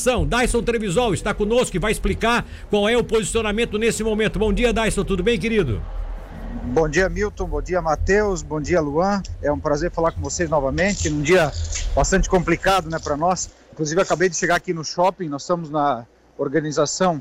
Dyson Trevisol está conosco e vai explicar qual é o posicionamento nesse momento. Bom dia, Dyson, tudo bem, querido? Bom dia, Milton. Bom dia, Matheus. Bom dia, Luan. É um prazer falar com vocês novamente. Num dia bastante complicado, né, para nós. Inclusive, acabei de chegar aqui no shopping. Nós estamos na organização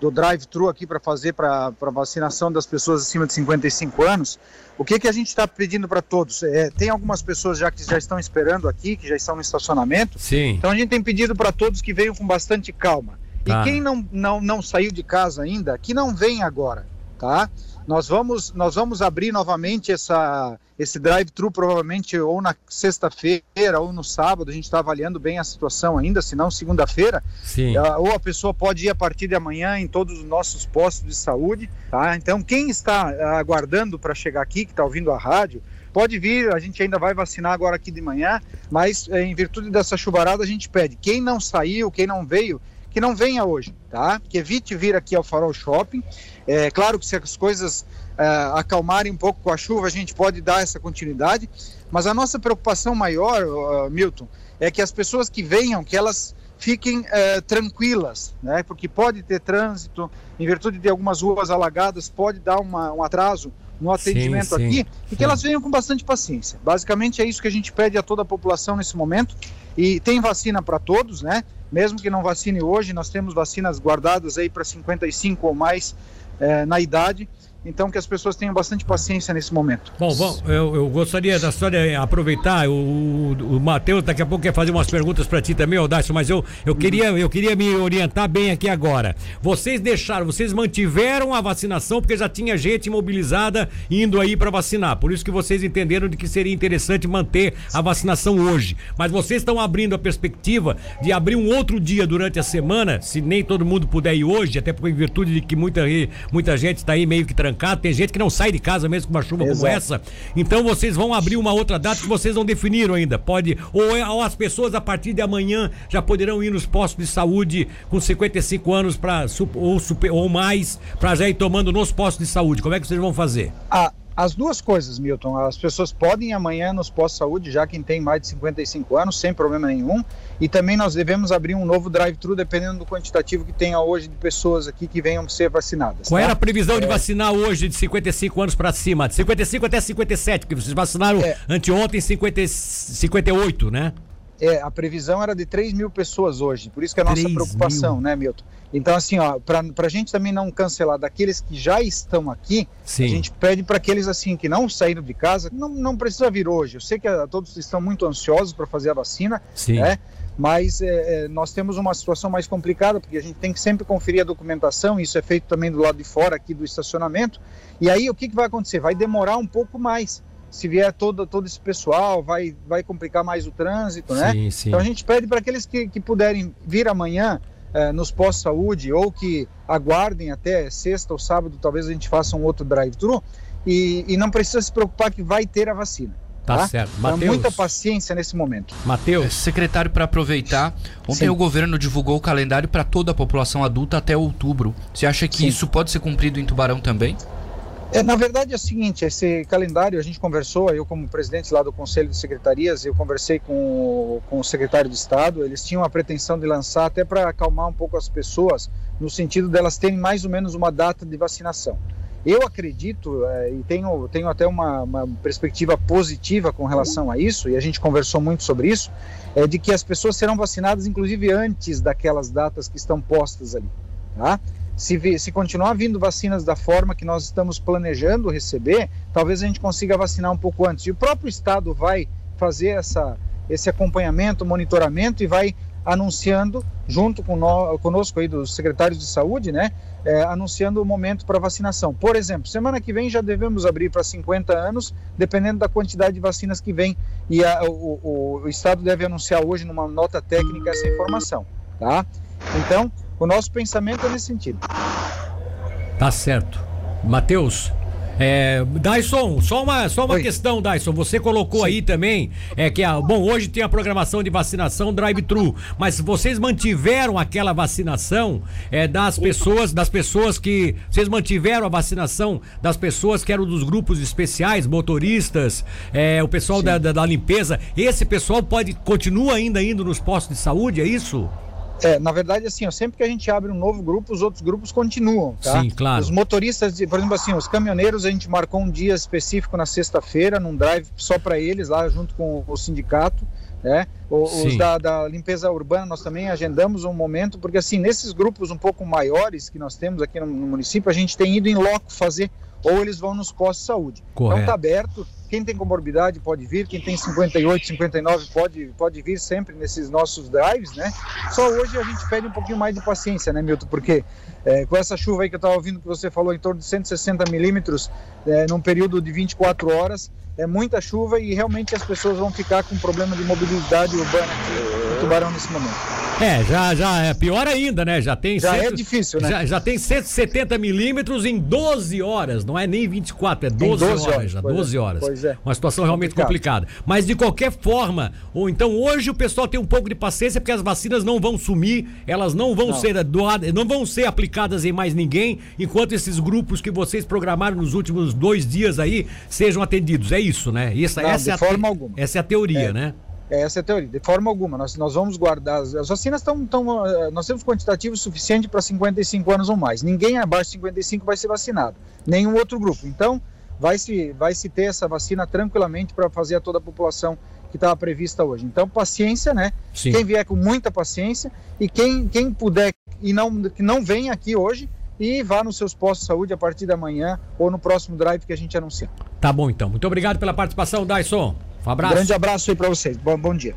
do drive-thru aqui para fazer para vacinação das pessoas acima de 55 anos. O que, que a gente está pedindo para todos? É, tem algumas pessoas já que já estão esperando aqui, que já estão no estacionamento. Sim. Então a gente tem pedido para todos que venham com bastante calma. Tá. E quem não, não, não saiu de casa ainda, que não vem agora, tá? Nós vamos, nós vamos abrir novamente essa, esse drive-thru provavelmente ou na sexta-feira ou no sábado. A gente está avaliando bem a situação ainda, se não segunda-feira. Uh, ou a pessoa pode ir a partir de amanhã em todos os nossos postos de saúde, tá? Então quem está uh, aguardando para chegar aqui, que está ouvindo a rádio, pode vir. A gente ainda vai vacinar agora aqui de manhã, mas eh, em virtude dessa chuvarada a gente pede quem não saiu, quem não veio que não venha hoje, tá? Que evite vir aqui ao Farol Shopping. É claro que se as coisas é, acalmarem um pouco com a chuva, a gente pode dar essa continuidade, mas a nossa preocupação maior, uh, Milton, é que as pessoas que venham, que elas fiquem uh, tranquilas, né? Porque pode ter trânsito, em virtude de algumas ruas alagadas, pode dar uma, um atraso no atendimento sim, aqui sim, e que elas venham com bastante paciência. Basicamente é isso que a gente pede a toda a população nesse momento. E tem vacina para todos, né? Mesmo que não vacine hoje, nós temos vacinas guardadas aí para 55 ou mais eh, na idade. Então que as pessoas tenham bastante paciência nesse momento. Bom, bom eu, eu gostaria da história aproveitar. O, o, Matheus daqui a pouco quer fazer umas perguntas para ti também, Odácio, mas eu, eu, queria, eu queria me orientar bem aqui agora. Vocês deixaram, vocês mantiveram a vacinação porque já tinha gente mobilizada indo aí para vacinar. Por isso que vocês entenderam de que seria interessante manter a vacinação hoje. Mas vocês estão abrindo a perspectiva de abrir um outro dia durante a semana, se nem todo mundo puder ir hoje, até porque em virtude de que muita, muita gente está aí meio que trancado, tem gente que não sai de casa mesmo com uma chuva Exato. como essa. Então vocês vão abrir uma outra data que vocês não definiram ainda. Pode ou, é- ou as pessoas a partir de amanhã já poderão ir nos postos de saúde com 55 anos para ou, ou mais para já ir tomando nos postos de saúde. Como é que vocês vão fazer? Ah, as duas coisas, Milton. As pessoas podem ir amanhã nos postos de saúde, já quem tem mais de 55 anos, sem problema nenhum. E também nós devemos abrir um novo drive-thru, dependendo do quantitativo que tenha hoje de pessoas aqui que venham ser vacinadas. Qual tá? era a previsão de É. vacinar hoje de 55 anos para cima? De 55 até 57, porque vocês vacinaram É. anteontem 50, 58, né? É, a previsão era de 3 mil pessoas hoje, por isso que é a nossa 3 preocupação, mil. né, Milton? Então, assim, ó, para a gente também não cancelar daqueles que já estão aqui, Sim. a gente pede para aqueles assim que não saíram de casa, não, não precisa vir hoje. Eu sei que ah, todos estão muito ansiosos para fazer a vacina, Sim. né? Mas é, é, nós temos uma situação mais complicada, porque a gente tem que sempre conferir a documentação, isso é feito também do lado de fora aqui do estacionamento. E aí o que, que vai acontecer? Vai demorar um pouco mais. Se vier todo, todo esse pessoal, vai, vai complicar mais o trânsito, né? Sim, sim. Então a gente pede para aqueles que, que puderem vir amanhã eh, nos postos de saúde ou que aguardem até sexta ou sábado, talvez a gente faça um outro drive-thru e, e não precisa se preocupar que vai ter a vacina. Tá Tá, certo. Então, Matheus. muita paciência nesse momento. Matheus. Secretário, para aproveitar, ontem Sim. o governo divulgou o calendário para toda a população adulta até outubro. Você acha que Sim. isso pode ser cumprido em Tubarão também? É, na verdade é o seguinte, esse calendário a gente conversou, eu como presidente lá do Conselho de Secretarias, eu conversei com, o- com o secretário de Estado, eles tinham a pretensão de lançar até para acalmar um pouco as pessoas, no sentido delas terem mais ou menos uma data de vacinação. Eu acredito eh, e tenho, tenho até uma, uma perspectiva positiva com relação a isso, e a gente conversou muito sobre isso, é de que as pessoas serão vacinadas inclusive antes daquelas datas que estão postas ali. Tá? Se, se continuar vindo vacinas da forma que nós estamos planejando receber, talvez a gente consiga vacinar um pouco antes. E o próprio Estado vai fazer essa, esse acompanhamento, monitoramento e vai anunciando, junto com nó- conosco aí dos secretários de saúde, né, é, anunciando o momento para vacinação. Por exemplo, semana que vem já devemos abrir para 50 anos, dependendo da quantidade de vacinas que vem. E a- o, o- o Estado deve anunciar hoje, numa nota técnica, essa informação. Tá? Então, o nosso pensamento é nesse sentido. Tá certo. Matheus. É, Dyson, só uma, só uma Oi. questão, Dyson. Você colocou aí também é que a, bom, hoje tem a programação de vacinação drive-thru, mas vocês mantiveram aquela vacinação é, das pessoas, das pessoas que vocês mantiveram a vacinação das pessoas que eram dos grupos especiais, motoristas, é, o pessoal da, da- da limpeza. Esse pessoal pode continua ainda indo nos postos de saúde, é isso? É, na verdade, assim, ó, sempre que a gente abre um novo grupo, os outros grupos continuam, tá? Sim, claro. Os motoristas, de- por exemplo, assim, os caminhoneiros, a gente marcou um dia específico na sexta-feira, num drive só para eles, lá junto com o sindicato, né? Os Sim. da, da limpeza urbana, nós também agendamos um momento, porque assim, nesses grupos um pouco maiores que nós temos aqui no, no município, a gente tem ido em loco fazer, ou eles vão nos postos de saúde. Correto. Então tá aberto, quem tem comorbidade pode vir, quem tem 58, 59 pode, pode vir sempre nesses nossos drives, né? Só hoje a gente pede um pouquinho mais de paciência, né, Milton? Porque é, com essa chuva aí que eu estava ouvindo que você falou, em torno de 160 milímetros é, num período de 24 horas, é muita chuva e realmente as pessoas vão ficar com problema de mobilidade urbana aqui no Tubarão nesse momento. É, já, já é pior ainda, né? Já tem. Já é cento- difícil, né? Já, já tem 170 milímetros em 12 horas, não é nem 24, é 12, 12 horas, horas, já, pois é, 12 horas. pois é. Uma situação realmente Complicado. complicada. Mas de qualquer forma, ou então hoje o pessoal tem um pouco de paciência porque as vacinas não vão sumir, elas não vão Não. ser doadas, não vão ser aplicadas em mais ninguém, enquanto esses grupos que vocês programaram nos últimos dois dias aí sejam atendidos. É isso, né? Essa, Não, essa de é a forma te- alguma. Essa é a teoria, É. né? Essa é a teoria, de forma alguma. Nós, nós vamos guardar. As, as vacinas estão. Tão, eh, nós temos quantitativo suficiente para 55 anos ou mais. Ninguém abaixo de 55 vai ser vacinado. Nenhum outro grupo. Então, vai se, vai se ter essa vacina tranquilamente para fazer a toda a população que estava prevista hoje. Então, paciência, né? Sim. Quem vier com muita paciência e quem, quem puder e não, que não vem aqui hoje e vá nos seus postos de saúde a partir da manhã ou no próximo drive que a gente anuncia. Tá bom então. Muito obrigado pela participação, Dyson. Um abraço. Grande abraço aí para vocês. Bom, bom dia.